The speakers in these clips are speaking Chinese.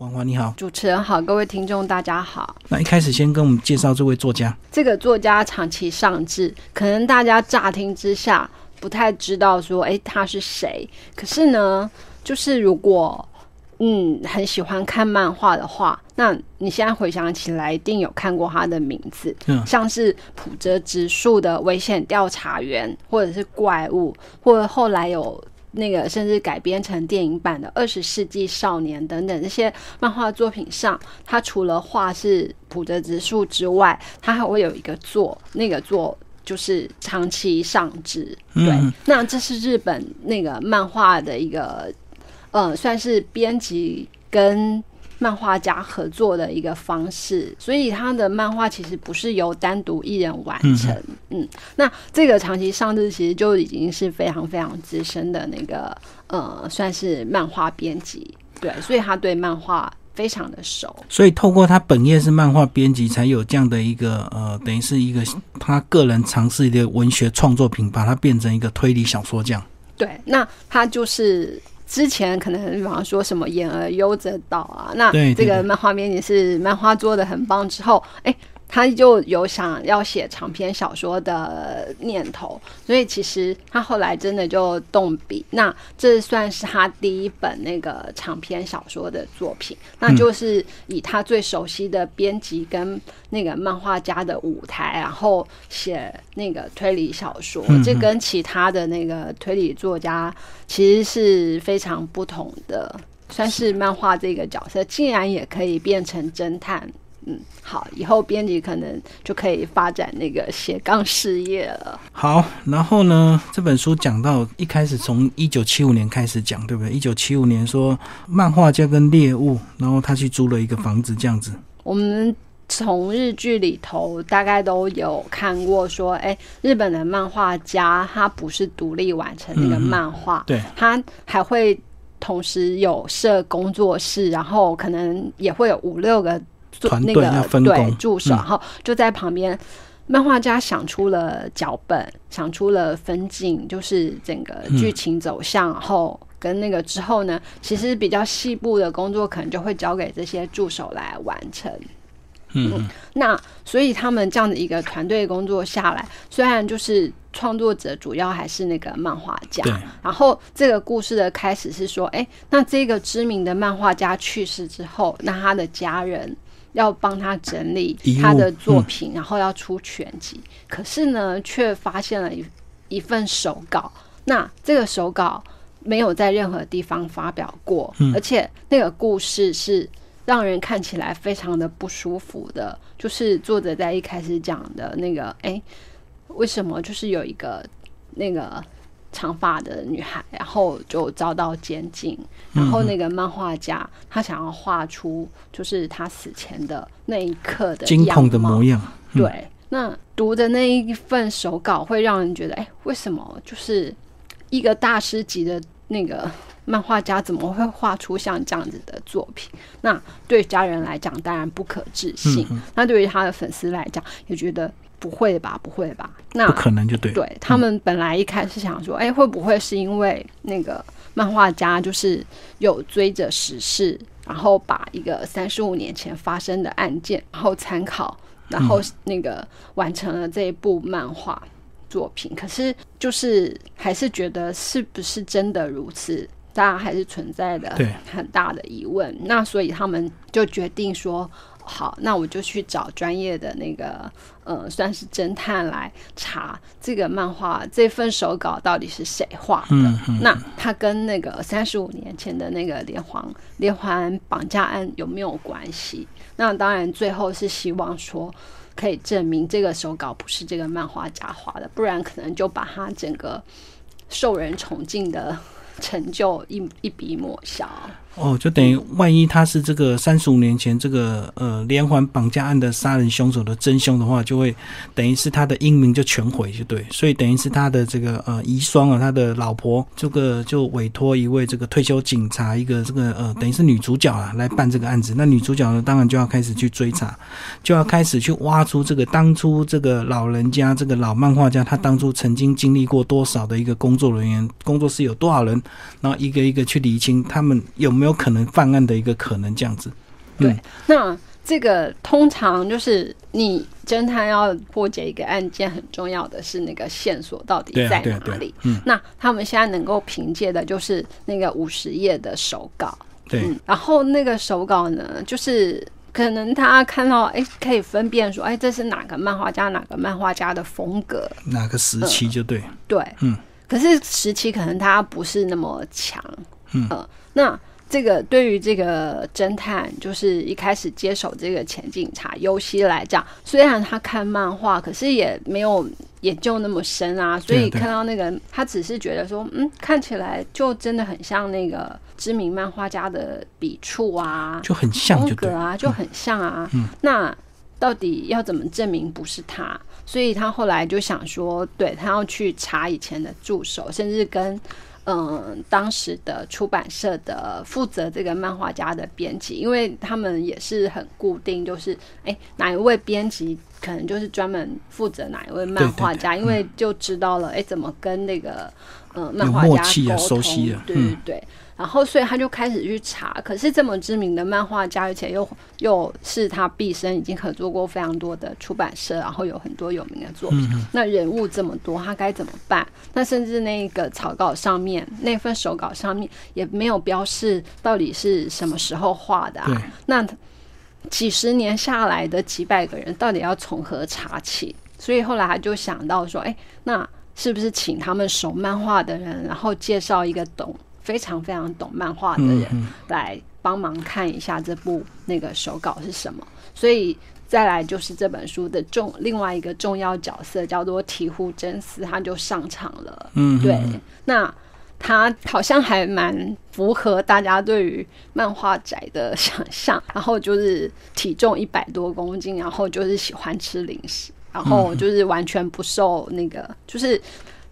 王华你好，主持人好，各位听众大家好。那一开始先跟我们介绍这位作家。这个作家长期上志，可能大家乍听之下不太知道说，哎，他是谁？可是呢，就是如果嗯很喜欢看漫画的话，那你现在回想起来，一定有看过他的名字，嗯像是普泽直树的《危险调查员》，或者是怪物，或者后来有。那个甚至改编成电影版的《二十世纪少年》等等这些漫画作品上，他除了画是普泽直树之外，他还会有一个作，那个作就是长期上志。对，嗯那这是日本那个漫画的一个，呃，算是编辑跟漫画家合作的一个方式，所以他的漫画其实不是由单独一人完成。嗯那这个长期上日其实就已经是非常非常资深的那个呃，算是漫画编辑。对，所以他对漫画非常的熟。所以透过他本业是漫画编辑，才有这样的一个呃，等于是一个他个人尝试的文学创作品，把它变成一个推理小说这样。对，那他就是之前可能比方说什么演而优则导啊，那这个漫画编辑是漫画做的很棒之后，哎。他就有想要写长篇小说的念头，所以其实他后来真的就动笔。那这算是他第一本那个长篇小说的作品，那就是以他最熟悉的编辑跟那个漫画家的舞台，然后写那个推理小说。这跟其他的那个推理作家其实是非常不同的。算是漫画这个角色，竟然也可以变成侦探。嗯，好，以后编辑可能就可以发展那个斜杠事业了。好，然后呢，这本书讲到一开始从一九七五年开始讲，对不对？一九七五年说漫画家跟猎物，然后他去租了一个房子，这样子。我们从日剧里头大概都有看过，说，哎，日本的漫画家他不是独立完成那个漫画，对，他还会同时有设工作室，然后可能也会有五六个做团那个队要分对工助手，嗯然后就在旁边。漫画家想出了脚本，想出了分镜，就是整个剧情走向，然后跟那个之后呢，其实比较细部的工作可能就会交给这些助手来完成。嗯，那所以他们这样的一个团队工作下来，虽然就是创作者主要还是那个漫画家，然后这个故事的开始是说，哎，那这个知名的漫画家去世之后，那他的家人要帮他整理他的作品，然后要出全集，可是呢，却发现了一一份手稿，那这个手稿没有在任何地方发表过，而且那个故事是。让人看起来非常的不舒服的，就是作者在一开始讲的那个，哎，为什么就是有一个那个长发的女孩，然后就遭到监禁，然后那个漫画家他想要画出就是他死前的那一刻的惊恐的模样。嗯对，那读的那一份手稿会让人觉得，哎、为什么就是一个大师级的那个漫画家怎么会画出像这样子的作品？那对家人来讲，当然不可置信；那对于他的粉丝来讲，也觉得不会吧，不会吧？那不可能就对。对他们本来一开始想说，哎、会不会是因为那个漫画家就是有追着时事，然后把一个三十五年前发生的案件，然后参考，然后那个完成了这一部漫画作品。可是就是还是觉得是不是真的如此？大家还是存在的很大的疑问。那所以他们就决定说，好，那我就去找专业的那个，呃，算是侦探来查这个漫画这份手稿到底是谁画的。嗯嗯那他跟那个三十五年前的那个连环连环绑架案有没有关系？那当然，最后是希望说可以证明这个手稿不是这个漫画家画的，不然可能就把他整个受人崇敬的 成就一一笔抹消。哦，就等于万一他是这个三十五年前这个呃连环绑架案的杀人凶手的真凶的话，就会等于是他的英名就全毁，就对。所以等于是他的这个呃遗孀啊，他的老婆这个就委托一位这个退休警察，一个这个呃等于是女主角啊来办这个案子。那女主角呢，当然就要开始去追查，就要开始去挖出这个当初这个老人家这个老漫画家他当初曾经经历过多少的一个工作人员，工作室有多少人，然后一个一个去理清他们有没有没有可能犯案的一个可能这样子。对，那这个通常就是你侦探要破解一个案件，很重要的是那个线索到底在哪里。嗯，那他们现在能够凭借的就是那个五十页的手稿。对，然后那个手稿呢，就是可能他看到，哎，可以分辨说，哎，这是哪个漫画家，哪个漫画家的风格，哪个时期就对。对，嗯。可是时期可能他不是那么强。嗯。那。这个对于这个侦探，就是一开始接手这个前警察尤西来讲，虽然他看漫画，可是也没有研究那么深啊。所以看到那个，他只是觉得说，嗯，看起来就真的很像那个知名漫画家的笔触啊，就很像风格啊，就很像啊。那到底要怎么证明不是他？所以他后来就想说，对他要去查以前的助手，甚至跟。嗯，当时的出版社的负责这个漫画家的编辑，因为他们也是很固定，就是哎，哪一位编辑可能就是专门负责哪一位漫画家，因为就知道了，哎，怎么跟那个嗯漫画家沟通，对对对。然后，所以他就开始去查。可是这么知名的漫画家，而且又又是他毕生已经合作过非常多的出版社，然后有很多有名的作品。那人物这么多，他该怎么办？那甚至那个草稿上面那份手稿上面也没有标示到底是什么时候画的啊？那几十年下来的几百个人，到底要从何查起？所以后来他就想到说：“哎，那是不是请他们熟漫画的人，然后介绍一个懂？”非常非常懂漫画的人来帮忙看一下这部那个手稿是什么，所以再来就是这本书的重另外一个重要角色叫做提户真司，他就上场了。嗯，对，那他好像还蛮符合大家对于漫画宅的想象，然后就是体重一百多公斤，然后就是喜欢吃零食，然后就是完全不受那个就是。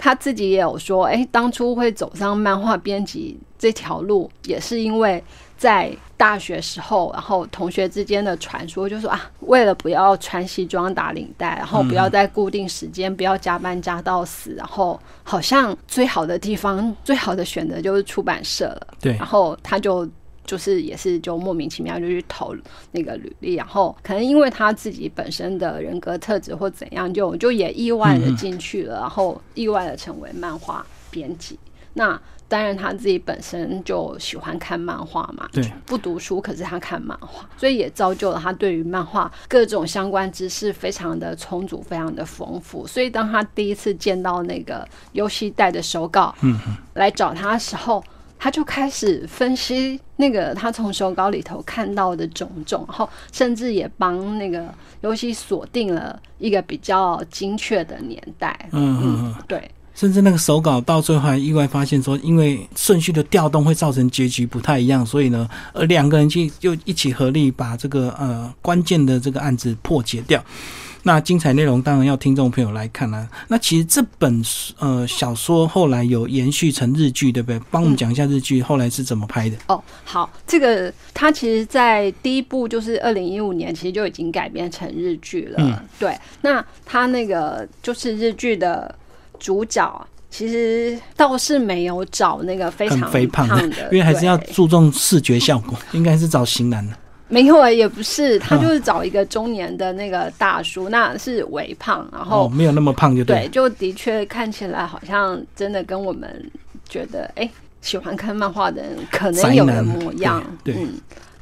他自己也有说，哎，当初会走上漫画编辑这条路，也是因为在大学时候，然后同学之间的传说，就说啊，为了不要穿西装打领带，然后不要在固定时间，不要加班加到死，然后好像最好的地方、最好的选择就是出版社了。对，然后他就。就是也是就莫名其妙就去投那个履历，然后可能因为他自己本身的人格特质或怎样，就就也意外的进去了，然后意外的成为漫画编辑。那当然他自己本身就喜欢看漫画嘛，对，不读书，可是他看漫画，所以也造就了他对于漫画各种相关知识非常的充足，非常的丰富。所以当他第一次见到那个游戏带的手稿，嗯，来找他的时候。他就开始分析那个他从手稿里头看到的种种，然后甚至也帮那个游戏锁定了一个比较精确的年代。嗯嗯嗯，对。甚至那个手稿到最后还意外发现说，因为顺序的调动会造成结局不太一样，所以呢，呃，两个人就就一起合力把这个呃关键的这个案子破解掉。那精彩内容当然要听众朋友来看啦。那其实这本呃小说后来有延续成日剧，对不对？帮我们讲一下日剧后来是怎么拍的？哦，好，这个它其实，在第一部就是二零一五年，其实就已经改编成日剧了。嗯，对。那它那个就是日剧的主角，其实倒是没有找那个非常肥胖的，因为还是要注重视觉效果，应该是找型男的。没有啊，也不是，他就是找一个中年的那个大叔，那是微胖，然后没有那么胖就对，就的确看起来好像真的跟我们觉得哎喜欢看漫画的人可能有的模样，嗯，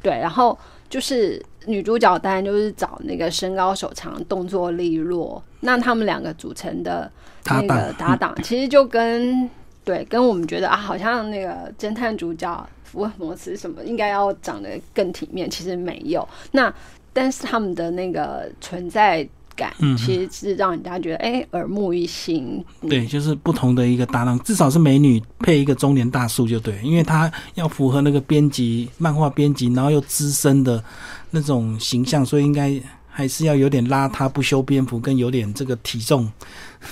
对，然后就是女主角当然就是找那个身高手长、动作利落，那他们两个组成的那个搭档，其实就跟对跟我们觉得啊，好像那个侦探主角。福尔摩斯什么应该要长得更体面，其实没有。那但是他们的那个存在感，其实是让人家觉得哎耳目一新。对，就是不同的一个搭档，至少是美女配一个中年大叔就对，因为他要符合那个编辑漫画编辑，然后又资深的那种形象，所以应该还是要有点邋遢、不修边幅，跟有点这个体重，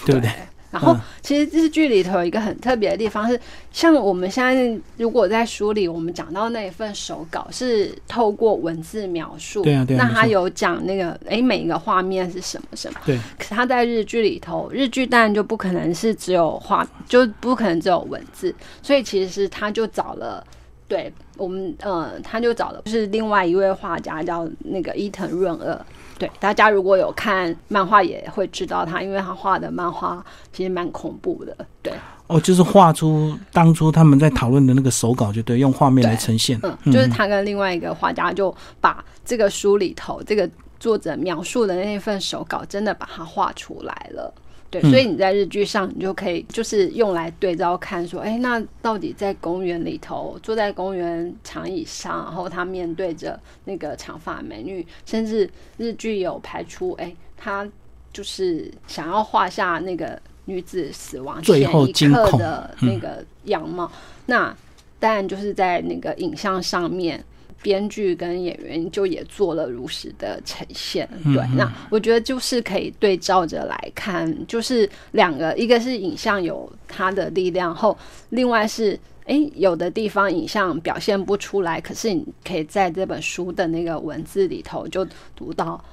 对不对？然后，其实日剧里头有一个很特别的地方是，像我们现在如果在书里，我们讲到那一份手稿是透过文字描述，对啊，对啊，那他有讲那个，哎，每一个画面是什么什么，对。可是他在日剧里头，日剧当然就不可能是只有画，就不可能只有文字，所以其实他就找了。对，我们呃，他就找的是另外一位画家，叫那个伊藤润二。对，大家如果有看漫画，也会知道他，因为他画的漫画其实蛮恐怖的。对，哦，就是画出当初他们在讨论的那个手稿，就对，用画面来呈现。嗯，就是他跟另外一个画家就把这个书里头这个作者描述的那份手稿，真的把它画出来了。对，所以你在日剧上，你就可以就是用来对照看，说，哎，那到底在公园里头，坐在公园长椅上，然后他面对着那个长发美女，甚至日剧有拍出，哎，他就是想要画下那个女子死亡前一刻的那个样貌，那当然就是在那个影像上面。编剧跟演员就也做了如实的呈现，对，那我觉得就是可以对照着来看，就是两个，一个是影像有它的力量，后另外是，诶，有的地方影像表现不出来，可是你可以在这本书的那个文字里头就读到，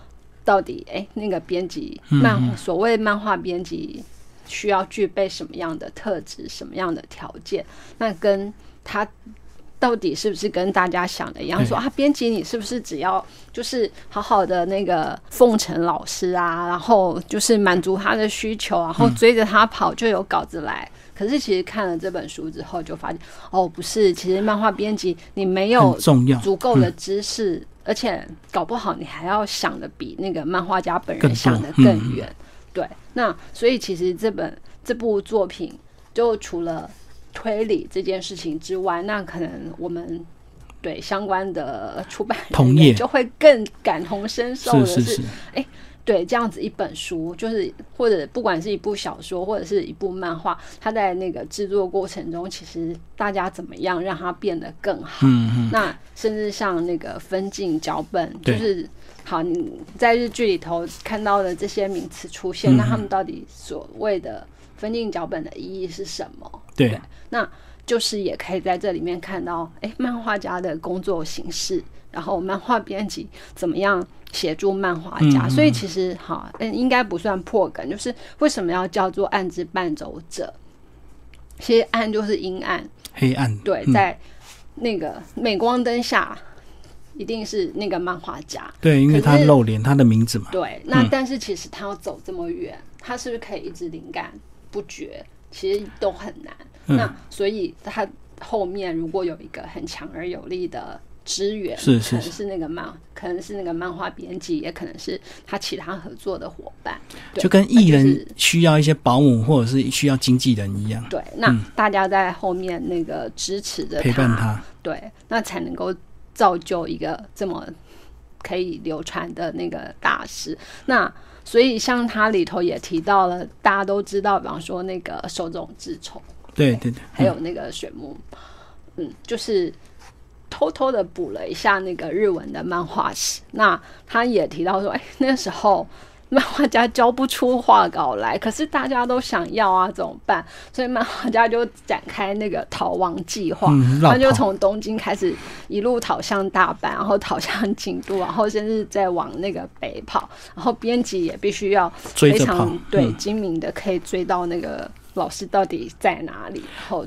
到底，诶，那个编辑漫所谓漫画编辑需要具备什么样的特质，什么样的条件，那跟他。到底是不是跟大家想的一样？说啊，编辑你是不是只要就是好好的那个奉承老师啊，然后就是满足他的需求，然后追着他跑就有稿子来？可是其实看了这本书之后，就发现哦，不是，其实漫画编辑你没有足够的知识，而且搞不好你还要想的比那个漫画家本人想的更远。对，那所以其实这本这部作品就除了。推理这件事情之外，那可能我们对相关的出版同业就会更感同身受的是，哎，对，这样子一本书，就是或者不管是一部小说或者是一部漫画，它在那个制作过程中，其实大家怎么样让它变得更好？嗯嗯。那甚至像那个分镜脚本，就是好你在日剧里头看到的这些名词出现，那他们到底所谓的分镜脚本的意义是什么？对。那就是也可以在这里面看到，哎，漫画家的工作形式，然后漫画编辑怎么样协助漫画家。所以其实哈，嗯，应该不算破梗，就是为什么要叫做暗之伴走者？其实暗就是阴暗、黑暗。对，在那个镁光灯下，一定是那个漫画家。对，因为他露脸，他的名字嘛。对，那但是其实他要走这么远，他是不是可以一直灵感不绝？其实都很难。那所以他后面如果有一个很强而有力的支援，是是是。那个漫，可能是那个漫画编辑，也可能是他其他合作的伙伴，就跟艺人需要一些保姆或者是需要经纪人一样。对，那大家在后面那个支持着陪伴他，对，那才能够造就一个这么可以流传的那个大师。那所以像他里头也提到了，大家都知道，比方说那个手冢治虫。对对对，还有那个水木，嗯，就是偷偷的补了一下那个日文的漫画史。那他也提到说，哎，那时候漫画家交不出画稿来，可是大家都想要啊，怎么办？所以漫画家就展开那个逃亡计划，他就从东京开始一路逃向大阪，然后逃向京都，然后甚至再往那个北跑。然后编辑也必须要非常对精明的，可以追到那个。老师到底在哪里？然后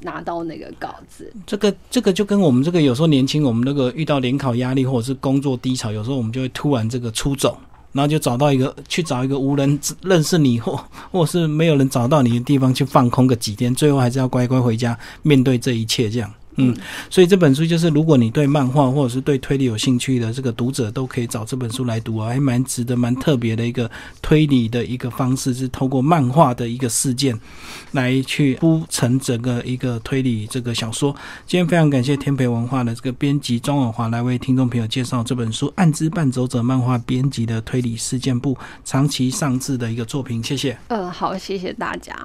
拿到那个稿子。这个这个就跟我们这个有时候年轻，我们那个遇到联考压力或者是工作低潮，有时候我们就会突然这个出走，然后就找到一个去找一个无人认识你或 或是没有人找到你的地方去放空个几天，最后还是要乖乖回家面对这一切这样。嗯，所以这本书就是，如果你对漫画或者是对推理有兴趣的这个读者，都可以找这本书来读啊，还蛮值得、蛮特别的一个推理的一个方式，是透过漫画的一个事件来去铺成整个一个推理这个小说。今天非常感谢天培文化的这个编辑庄永华来为听众朋友介绍这本书《暗之伴走者》漫画编辑的推理事件部长期上志的一个作品，谢谢。嗯，好，谢谢大家。